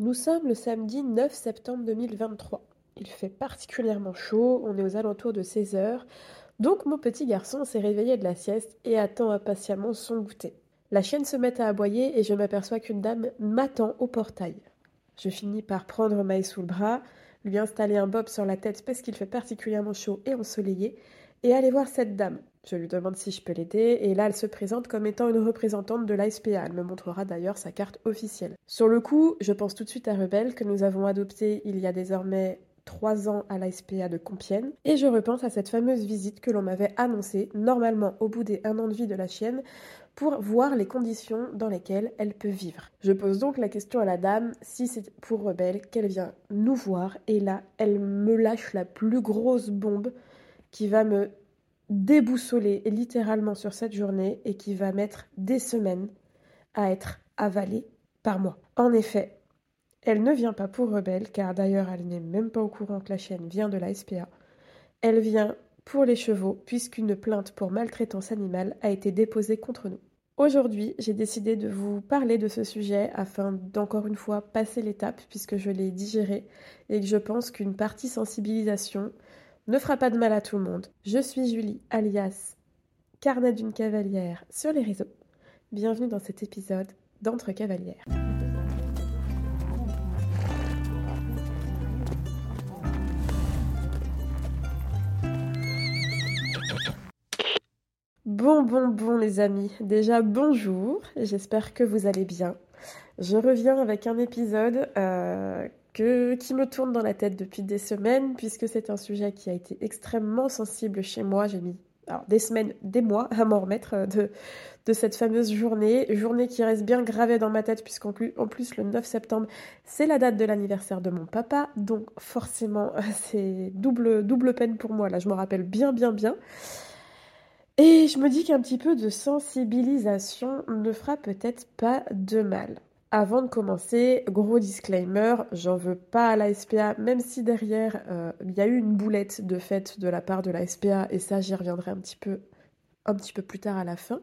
Nous sommes le samedi 9 septembre 2023. Il fait particulièrement chaud, on est aux alentours de 16 heures, donc mon petit garçon s'est réveillé de la sieste et attend impatiemment son goûter. La chienne se met à aboyer et je m'aperçois qu'une dame m'attend au portail. Je finis par prendre Maï sous le bras, lui installer un bob sur la tête parce qu'il fait particulièrement chaud et ensoleillé, et aller voir cette dame. Je lui demande si je peux l'aider, et là elle se présente comme étant une représentante de l'ASPA. Elle me montrera d'ailleurs sa carte officielle. Sur le coup, je pense tout de suite à Rebelle, que nous avons adopté il y a désormais trois ans à l'ASPA de Compiègne, et je repense à cette fameuse visite que l'on m'avait annoncée, normalement au bout des un an de vie de la chienne, pour voir les conditions dans lesquelles elle peut vivre. Je pose donc la question à la dame si c'est pour Rebelle qu'elle vient nous voir, et là, elle me lâche la plus grosse bombe qui va me déboussoler littéralement sur cette journée et qui va mettre des semaines à être avalée par moi. En effet, elle ne vient pas pour rebelle, car d'ailleurs elle n'est même pas au courant que la chaîne vient de la SPA. Elle vient pour les chevaux, puisqu'une plainte pour maltraitance animale a été déposée contre nous. Aujourd'hui, j'ai décidé de vous parler de ce sujet afin d'encore une fois passer l'étape, puisque je l'ai digéré, et que je pense qu'une partie sensibilisation ne fera pas de mal à tout le monde. Je suis Julie, alias Carnet d'une cavalière sur les réseaux. Bienvenue dans cet épisode d'Entre cavalières. Bon, bon, bon les amis, déjà bonjour, j'espère que vous allez bien. Je reviens avec un épisode euh, qui me tourne dans la tête depuis des semaines, puisque c'est un sujet qui a été extrêmement sensible chez moi. J'ai mis des semaines, des mois à m'en remettre euh, de, cette fameuse journée, journée qui reste bien gravée dans ma tête, puisqu'en plus, en plus le 9 septembre, c'est la date de l'anniversaire de mon papa, donc forcément, c'est double, double peine pour moi, là, je me rappelle bien, bien, bien. Et je me dis qu'un petit peu de sensibilisation ne fera peut-être pas de mal. Avant de commencer, gros disclaimer, j'en veux pas à la SPA, même si derrière euh, il y a eu une boulette de fait de la part de la SPA, et ça j'y reviendrai un petit peu, plus tard à la fin.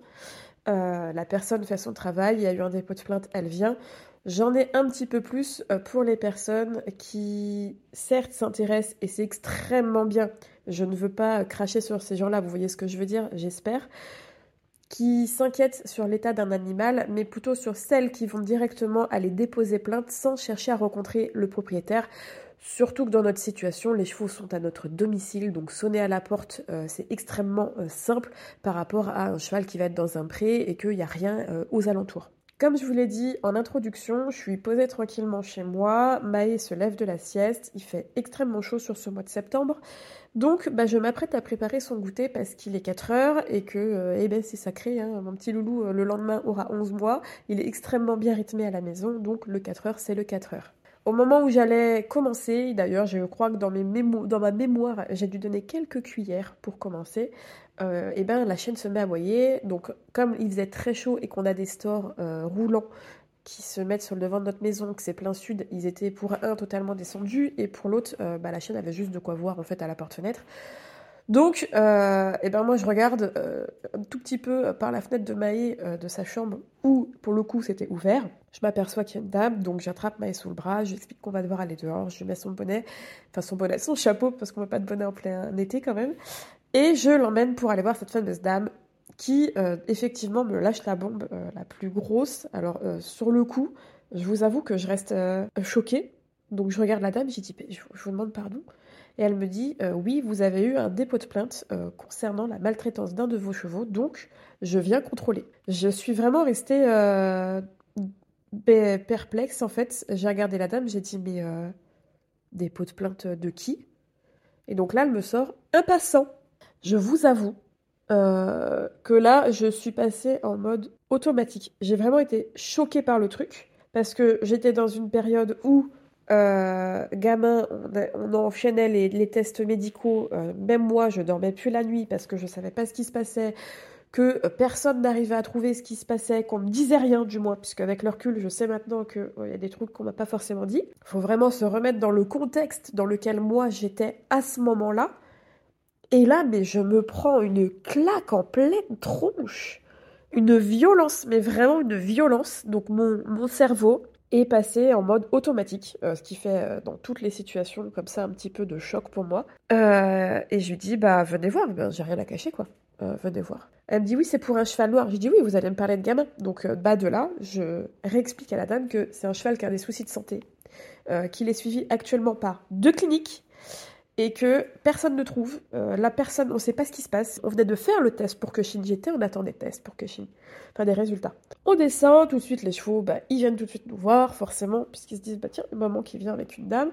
Euh, la personne fait son travail, il y a eu un dépôt de plainte, elle vient. J'en ai un petit peu plus euh, pour les personnes qui, certes, s'intéressent, et c'est extrêmement bien. Je ne veux pas cracher sur ces gens-là, vous voyez ce que je veux dire, j'espère qui s'inquiètent sur l'état d'un animal, mais plutôt sur celles qui vont directement aller déposer plainte sans chercher à rencontrer le propriétaire. Surtout que dans notre situation, les chevaux sont à notre domicile, donc sonner à la porte, euh, c'est extrêmement euh, simple par rapport à un cheval qui va être dans un pré et qu'il n'y a rien euh, aux alentours. Comme je vous l'ai dit en introduction, je suis posée tranquillement chez moi, Maë se lève de la sieste, il fait extrêmement chaud sur ce mois de septembre, donc bah, je m'apprête à préparer son goûter parce qu'il est 4 heures et que euh, eh ben, c'est sacré, hein, mon petit loulou euh, le lendemain aura 11 mois, il est extrêmement bien rythmé à la maison, donc le 4 heures c'est le 4 heures. Au moment où j'allais commencer, d'ailleurs je crois que dans, ma mémoire j'ai dû donner quelques cuillères pour commencer, euh, et ben la chaîne se met à boyer. Donc comme il faisait très chaud et qu'on a des stores euh, roulants qui se mettent sur le devant de notre maison, que c'est plein sud, ils étaient pour un totalement descendus et pour l'autre, euh, bah, la chaîne avait juste de quoi voir en fait à la porte-fenêtre. Donc, euh, eh ben moi je regarde euh, un tout petit peu par la fenêtre de Maë de sa chambre où pour le coup c'était ouvert. Je m'aperçois qu'il y a une dame, donc j'attrape Maë sous le bras, je lui explique qu'on va devoir aller dehors, je lui mets son bonnet, enfin son bonnet, son chapeau parce qu'on ne met pas de bonnet en plein été quand même. Et je l'emmène pour aller voir cette fameuse dame qui, euh, effectivement, me lâche la bombe euh, la plus grosse. Alors, euh, sur le coup, je vous avoue que je reste choquée. Donc, je regarde la dame, j'ai dit, je, vous demande pardon. Et elle me dit, oui, vous avez eu un dépôt de plainte concernant la maltraitance d'un de vos chevaux, donc je viens contrôler. Je suis vraiment restée perplexe, en fait. J'ai regardé la dame, j'ai dit, mais dépôt de plainte de qui? Et donc là, elle me sort un passant. Je vous avoue euh, que là, je suis passée en mode automatique. J'ai vraiment été choquée par le truc parce que j'étais dans une période où, euh, gamin, on, enchaînait les, tests médicaux. Euh, même moi, je dormais plus la nuit parce que je savais pas ce qui se passait, que personne n'arrivait à trouver ce qui se passait, qu'on me disait rien du moins, puisque avec le recul, je sais maintenant qu'il y a des trucs qu'on m'a pas forcément dit. Il faut vraiment se remettre dans le contexte dans lequel moi j'étais à ce moment-là. Et là, mais je me prends une claque en pleine tronche. Une violence, mais vraiment une violence. Donc mon, mon cerveau, est passé en mode automatique, euh, ce qui fait euh, dans toutes les situations comme ça un petit peu de choc pour moi. Euh, et je lui dis, bah venez voir, ben, j'ai rien à cacher quoi, venez voir. Elle me dit, oui, c'est pour un cheval noir. Je dis, oui, vous allez me parler de gamin. Donc, bah de là, je réexplique à la dame que c'est un cheval qui a des soucis de santé, qu'il est suivi actuellement par deux cliniques et que personne ne trouve. Euh, la personne, on ne sait pas ce qui se passe. On venait de faire le test pour Kushin. J'étais on attend des tests pour Kushin. Enfin, des résultats. On descend, tout de suite, les chevaux, bah, ils viennent tout de suite nous voir, forcément, puisqu'ils se disent, bah tiens, une maman qui vient avec une dame.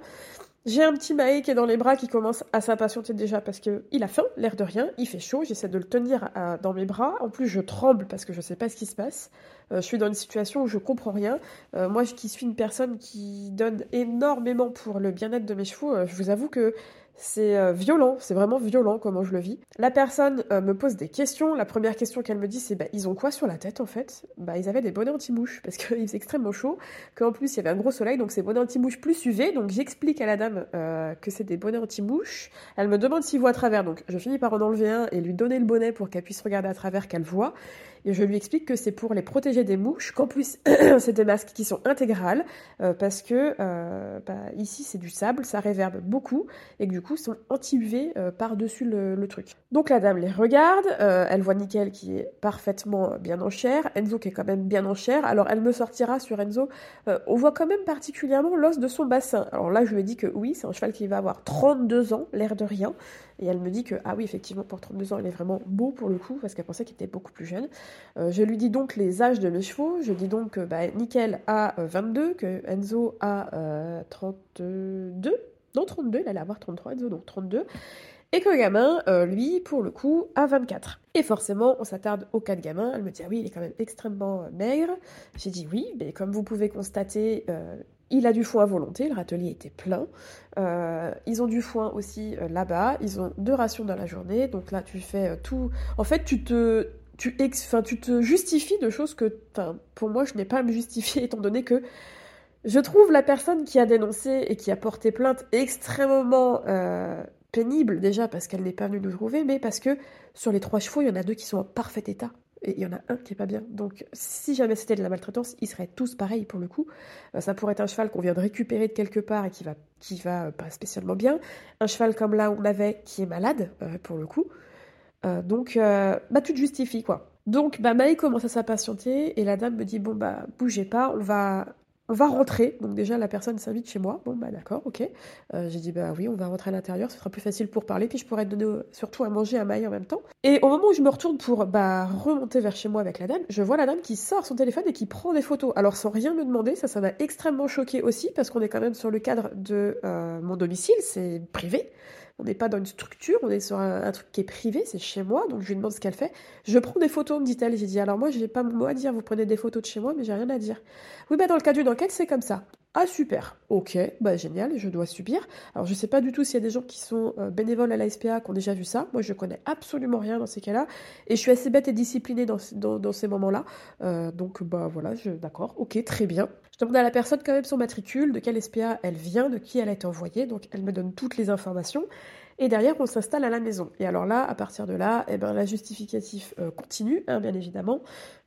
J'ai un petit Maé qui est dans les bras qui commence à s'impatienter déjà parce qu'il a faim, l'air de rien, il fait chaud, j'essaie de le tenir dans mes bras. En plus, je tremble parce que je ne sais pas ce qui se passe. Euh, je suis dans une situation où je comprends rien. Euh, moi, qui suis une personne qui donne énormément pour le bien-être de mes chevaux, je vous avoue que c'est euh, violent, c'est vraiment violent comment je le vis. La personne euh, me pose des questions. La première question qu'elle me dit, c'est bah, ils ont quoi sur la tête en fait? Bah ils avaient des bonnets anti-mouches parce qu'il faisait extrêmement chaud, qu'en plus il y avait un gros soleil, donc c'est bonnets anti-mouches plus UV. Donc j'explique à la dame euh, que c'est des bonnets anti-mouches. Elle me demande s'il voit à travers, donc je finis par en enlever un et lui donner le bonnet pour qu'elle puisse regarder à travers, qu'elle voit. Et je lui explique que c'est pour les protéger des mouches, qu'en plus c'est des masques qui sont intégrales, parce que bah, ici c'est du sable, ça réverbe beaucoup, et que du coup sont anti-UV euh, par-dessus le, truc. Donc la dame les regarde, euh, elle voit Nickel qui est parfaitement bien en chair, Enzo qui est quand même bien en chair, alors elle me sortira sur Enzo, euh, on voit quand même particulièrement l'os de son bassin. Alors là je lui ai dit que oui, c'est un cheval qui va avoir 32 ans, l'air de rien, et elle me dit que, ah oui, effectivement, pour 32 ans, il est vraiment beau pour le coup, parce qu'elle pensait qu'il était beaucoup plus jeune. je lui dis donc les âges de mes chevaux. Je dis donc que bah, Nickel a 22, que Enzo a 32, non 32, il allait avoir 33, donc 32. Et que le gamin, euh, lui, pour le coup, a 24. Et forcément, on s'attarde au cas de gamin. Elle me dit, ah oui, il est quand même extrêmement euh, maigre. J'ai dit oui, mais comme vous pouvez constater, euh, il a du foin à volonté, le râtelier était plein. ils ont du foin aussi là-bas, ils ont deux rations dans la journée, donc là tu fais tout. En fait, tu te, tu, enfin, tu te justifies de choses que, pour moi, je n'ai pas à me justifier étant donné que je trouve la personne qui a dénoncé et qui a porté plainte extrêmement euh, pénible, déjà parce qu'elle n'est pas venue nous trouver, mais parce que sur les trois chevaux, il y en a deux qui sont en parfait état. Et il y en a un qui est pas bien. Donc, si jamais c'était de la maltraitance, ils seraient tous pareils pour le coup. Euh, ça pourrait être un cheval qu'on vient de récupérer de quelque part et qui va, qui va euh, pas spécialement bien. Un cheval comme là on avait qui est malade, pour le coup. donc, bah, te justifies, quoi. Donc, bah, Maï commence à s'impatienter et la dame me dit Bon, bah, bougez pas, on va, va rentrer. Donc déjà, la personne s'invite chez moi. Bon, bah d'accord, ok. Euh, j'ai dit, bah oui, on va rentrer à l'intérieur, ce sera plus facile pour parler, puis je pourrais donner surtout à manger à Maï en même temps. Et au moment où je me retourne pour bah, remonter vers chez moi avec la dame, je vois la dame qui sort son téléphone et qui prend des photos. Alors sans rien me demander, ça, ça m'a extrêmement choqué aussi, parce qu'on est quand même sur le cadre de euh, mon domicile, c'est privé. On n'est pas dans une structure, on est sur un, truc qui est privé, c'est chez moi, donc je lui demande ce qu'elle fait. Je prends des photos, me dit-elle. J'ai dit, alors moi, je n'ai pas mon mot à dire, vous prenez des photos de chez moi, mais j'ai rien à dire. Oui, bah dans le cas d'une enquête, c'est comme ça. Ah super, ok, bah génial, je dois subir. Alors je sais pas du tout s'il y a des gens qui sont euh, bénévoles à la SPA qui ont déjà vu ça. Moi je connais absolument rien dans ces cas-là et je suis assez bête et disciplinée dans, dans, ces moments-là. Euh, donc bah voilà, je d'accord, ok, très bien. Je demande à la personne quand même son matricule, de quelle SPA elle vient, de qui elle a été envoyée, donc elle me donne toutes les informations. Et derrière, on s'installe à la maison. Et alors là, à partir de là, eh ben, la justificatif euh, continue, hein, bien évidemment.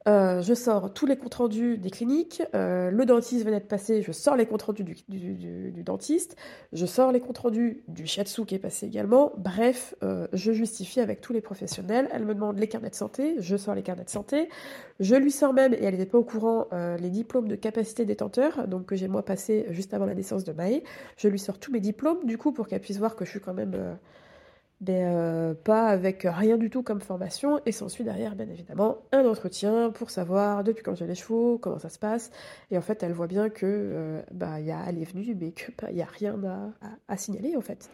Euh, je sors tous les comptes rendus des cliniques. Euh, le dentiste venait de passer, je sors les comptes rendus du, dentiste. Je sors les comptes rendus du shiatsu qui est passé également. Bref, je justifie avec tous les professionnels. Elle me demande les carnets de santé. Je sors les carnets de santé. Je lui sors même, et elle n'était pas au courant, les diplômes de capacité détenteur, donc que j'ai moi passé juste avant la naissance de Maë. Je lui sors tous mes diplômes, du coup, pour qu'elle puisse voir que je suis quand même mais euh, pas avec rien du tout comme formation. Et s'ensuit derrière, bien évidemment, un entretien pour savoir depuis quand j'ai les chevaux, comment ça se passe. Et en fait, elle voit bien que euh, bah, y a, elle est venue, mais qu'il bah, n'y a rien à, signaler en fait.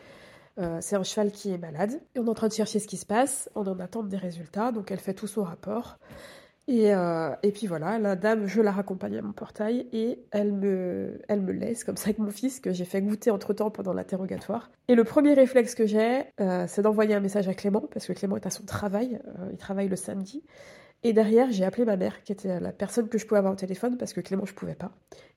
Euh, c'est un cheval qui est malade. Et on est en train de chercher ce qui se passe, on en attend des résultats, donc elle fait tout son rapport. Et, euh, et, puis voilà, la dame, je la raccompagne à mon portail et elle me, elle me laisse comme ça avec mon fils que j'ai fait goûter entre temps pendant l'interrogatoire. Et le premier réflexe que j'ai, euh, c'est d'envoyer un message à Clément parce que Clément est à son travail, euh, il travaille le samedi. Et derrière, j'ai appelé ma mère, qui était la personne que je pouvais avoir au téléphone, parce que Clément, je pouvais pas.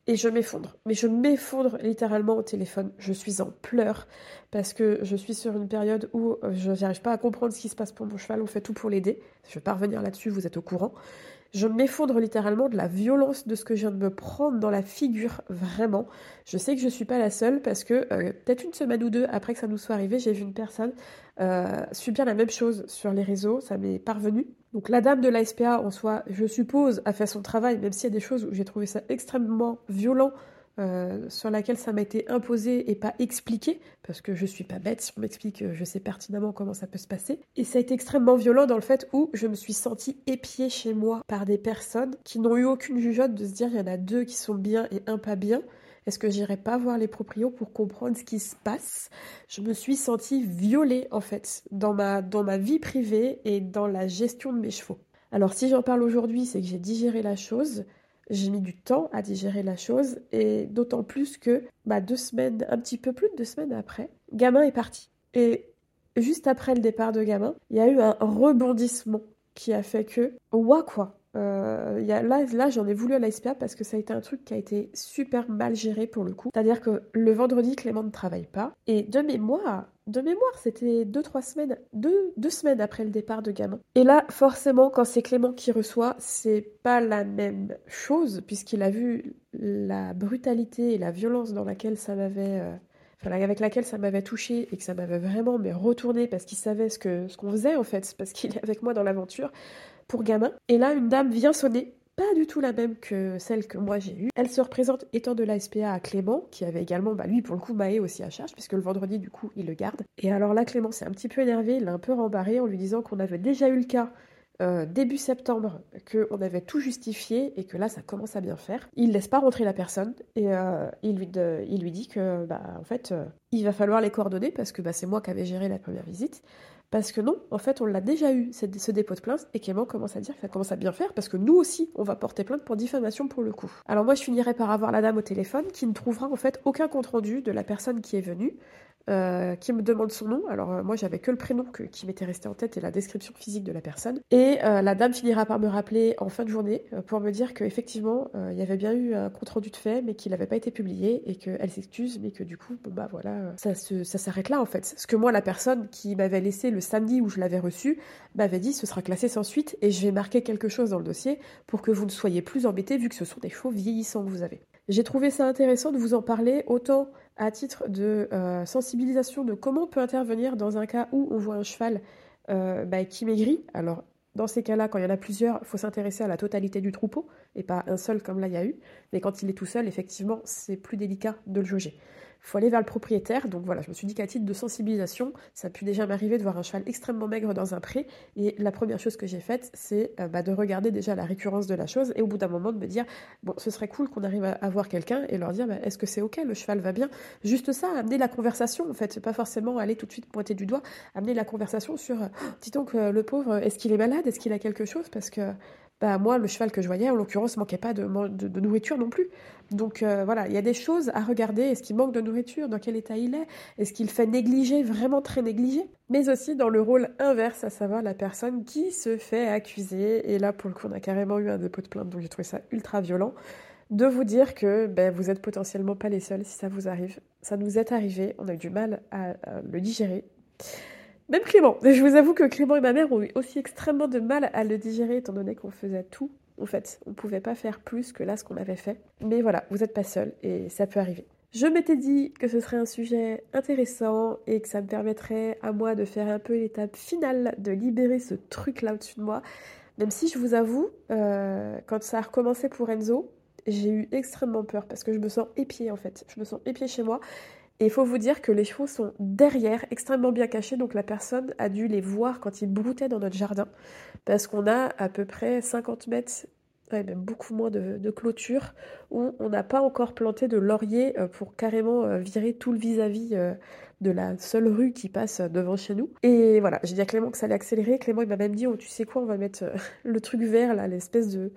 Et je m'effondre. Mais je m'effondre littéralement au téléphone. Je suis en pleurs, parce que je suis sur une période où euh, je n'arrive pas à comprendre ce qui se passe pour mon cheval. On fait tout pour l'aider. Je vais pas revenir là-dessus, vous êtes au courant. Je m'effondre littéralement de la violence de ce que je viens de me prendre dans la figure, vraiment. Je sais que je suis pas la seule parce que euh, peut-être une semaine ou deux après que ça nous soit arrivé, j'ai vu une personne euh, subir la même chose sur les réseaux, ça m'est parvenu. Donc la dame de la SPA en soi, je suppose, a fait son travail, même s'il y a des choses où j'ai trouvé ça extrêmement violent euh, sur laquelle ça m'a été imposé et pas expliqué, parce que je suis pas bête, si on m'explique, je sais pertinemment comment ça peut se passer. Et ça a été extrêmement violent dans le fait où je me suis sentie épiée chez moi par des personnes qui n'ont eu aucune jugeote de se dire il y en a deux qui sont bien et un pas bien. Est-ce que j'irai pas voir les proprios pour comprendre ce qui se passe? Je me suis sentie violée en fait dans ma, dans ma vie privée et dans la gestion de mes chevaux. Alors si j'en parle aujourd'hui, c'est que j'ai digéré la chose. J'ai mis du temps à digérer la chose et d'autant plus que bah, deux semaines, un petit peu plus de deux semaines après, Gamin est parti. Et juste après le départ de Gamin, il y a eu un rebondissement qui a fait que, ouah quoi, euh, y a, là, là j'en ai voulu à la SPA parce que ça a été un truc qui a été super mal géré pour le coup. C'est-à-dire que le vendredi, Clément ne travaille pas. Et de mémoire, de mémoire, c'était deux, trois semaines, deux, deux semaines après le départ de Gamin. Et là, forcément, quand c'est Clément qui reçoit, c'est pas la même chose, puisqu'il a vu la brutalité et la violence dans laquelle ça m'avait. Euh, enfin, avec laquelle ça m'avait touché et que ça m'avait vraiment mais retourné parce qu'il savait ce ce qu'on faisait en fait, parce qu'il est avec moi dans l'aventure Et là, une dame vient sonner pas du tout la même que celle que moi j'ai eue. Elle se représente étant de la SPA à Clément, qui avait également, bah lui pour le coup, Maë aussi à charge, puisque le vendredi du coup il le garde. Et alors là, Clément s'est un petit peu énervé, il l'a un peu rembarré en lui disant qu'on avait déjà eu le cas euh, début septembre qu'on avait tout justifié et que là ça commence à bien faire. Il laisse pas rentrer la personne et euh, il, lui il lui dit que bah en fait euh, il va falloir les coordonner parce que bah, c'est moi qui avais géré la première visite parce que non, en fait, on l'a déjà eu, ce dépôt de plainte, et Clément commence à dire que ça commence à bien faire, parce que nous aussi, on va porter plainte pour diffamation pour le coup. Alors moi, je finirai par avoir la dame au téléphone, qui ne trouvera en fait aucun compte-rendu de la personne qui est venue, euh, qui me demande son nom. Alors euh, moi j'avais que le prénom qui m'était resté en tête et la description physique de la personne. Et euh, la dame finira par me rappeler en fin de journée pour me dire qu'effectivement il y avait bien eu un compte rendu de fait mais qu'il n'avait pas été publié et qu'elle s'excuse mais que du coup bon bah voilà ça ça s'arrête là en fait. Ce que moi la personne qui m'avait laissé le samedi où je l'avais reçu m'avait dit ce sera classé sans suite et je vais marquer quelque chose dans le dossier pour que vous ne soyez plus embêtés vu que ce sont des chevaux vieillissants que vous avez. J'ai trouvé ça intéressant de vous en parler autant à titre de euh, sensibilisation de comment on peut intervenir dans un cas où on voit un cheval euh, bah, qui maigrit. Alors, dans ces cas-là, quand il y en a plusieurs, il faut s'intéresser à la totalité du troupeau et pas un seul comme là il y a eu. Mais quand il est tout seul, effectivement, c'est plus délicat de le jauger il faut aller vers le propriétaire. Donc voilà, je me suis dit qu'à titre de sensibilisation, ça a pu déjà m'arriver de voir un cheval extrêmement maigre dans un pré. Et la première chose que j'ai faite, c'est euh, bah, de regarder déjà la récurrence de la chose et au bout d'un moment de me dire, bon, ce serait cool qu'on arrive à, voir quelqu'un et leur dire, bah, est-ce que c'est ok, le cheval va bien? Juste ça, amener la conversation en fait, pas forcément aller tout de suite pointer du doigt, amener la conversation sur, oh, dis donc, euh, le pauvre, est-ce qu'il est malade? Est-ce qu'il a quelque chose? Parce que bah, moi, le cheval que je voyais, en l'occurrence, manquait pas de, nourriture non plus. Donc euh, voilà, il y a des choses à regarder. Est-ce qu'il manque de nourriture? Dans quel état il est? Est-ce qu'il fait négliger, vraiment très négliger? Mais aussi dans le rôle inverse, à savoir la personne qui se fait accuser. Et là, pour le coup, on a carrément eu un dépôt de plainte, donc j'ai trouvé ça ultra violent. De vous dire que ben, vous êtes potentiellement pas les seuls si ça vous arrive. Ça nous est arrivé, on a eu du mal à le digérer. Même Clément. Je vous avoue que Clément et ma mère ont eu aussi extrêmement de mal à le digérer étant donné qu'on faisait tout. En fait, on pouvait pas faire plus que là ce qu'on avait fait. Mais voilà, vous n'êtes pas seul et ça peut arriver. Je m'étais dit que ce serait un sujet intéressant et que ça me permettrait à moi de faire un peu l'étape finale, de libérer ce truc-là au-dessus de moi. Même si je vous avoue, euh, quand ça a recommencé pour Enzo, j'ai eu extrêmement peur parce que je me sens épiée en fait. Je me sens épiée chez moi et il faut vous dire que les chevaux sont derrière, extrêmement bien cachés, donc la personne a dû les voir quand ils broutaient dans notre jardin, parce qu'on a à peu près 50 mètres, même beaucoup moins de, clôture, où on n'a pas encore planté de laurier euh, pour carrément euh, virer tout le vis-à-vis euh, de la seule rue qui passe devant chez nous. Et voilà, j'ai dit à Clément que ça allait accélérer. Clément, il m'a même dit, oh, tu sais quoi, on va mettre le truc vert, là, l'espèce de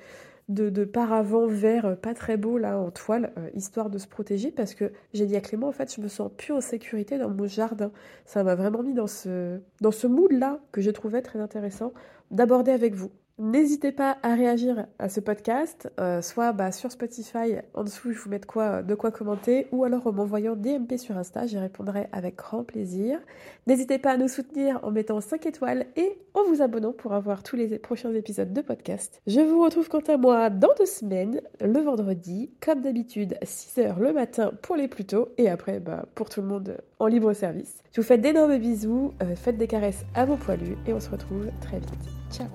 de, de paravent vert euh, pas très beau là en toile, euh, histoire de se protéger, parce que j'ai dit à Clément, en fait, je me sens plus en sécurité dans mon jardin. Ça m'a vraiment mis dans ce, dans ce mood-là que je trouvais très intéressant d'aborder avec vous. N'hésitez pas à réagir à ce podcast, euh, soit bah, sur Spotify, en dessous je vous mets de quoi, quoi commenter, ou alors en m'envoyant DMP sur Insta, j'y répondrai avec grand plaisir. N'hésitez pas à nous soutenir en mettant 5 étoiles et en vous abonnant pour avoir tous les prochains épisodes de podcast. Je vous retrouve quant à moi dans deux semaines, le vendredi, comme d'habitude, 6h le matin pour les plus tôt, et après bah, pour tout le monde en libre service. Je vous fais d'énormes bisous, euh, faites des caresses à vos poilus, et on se retrouve très vite. Ciao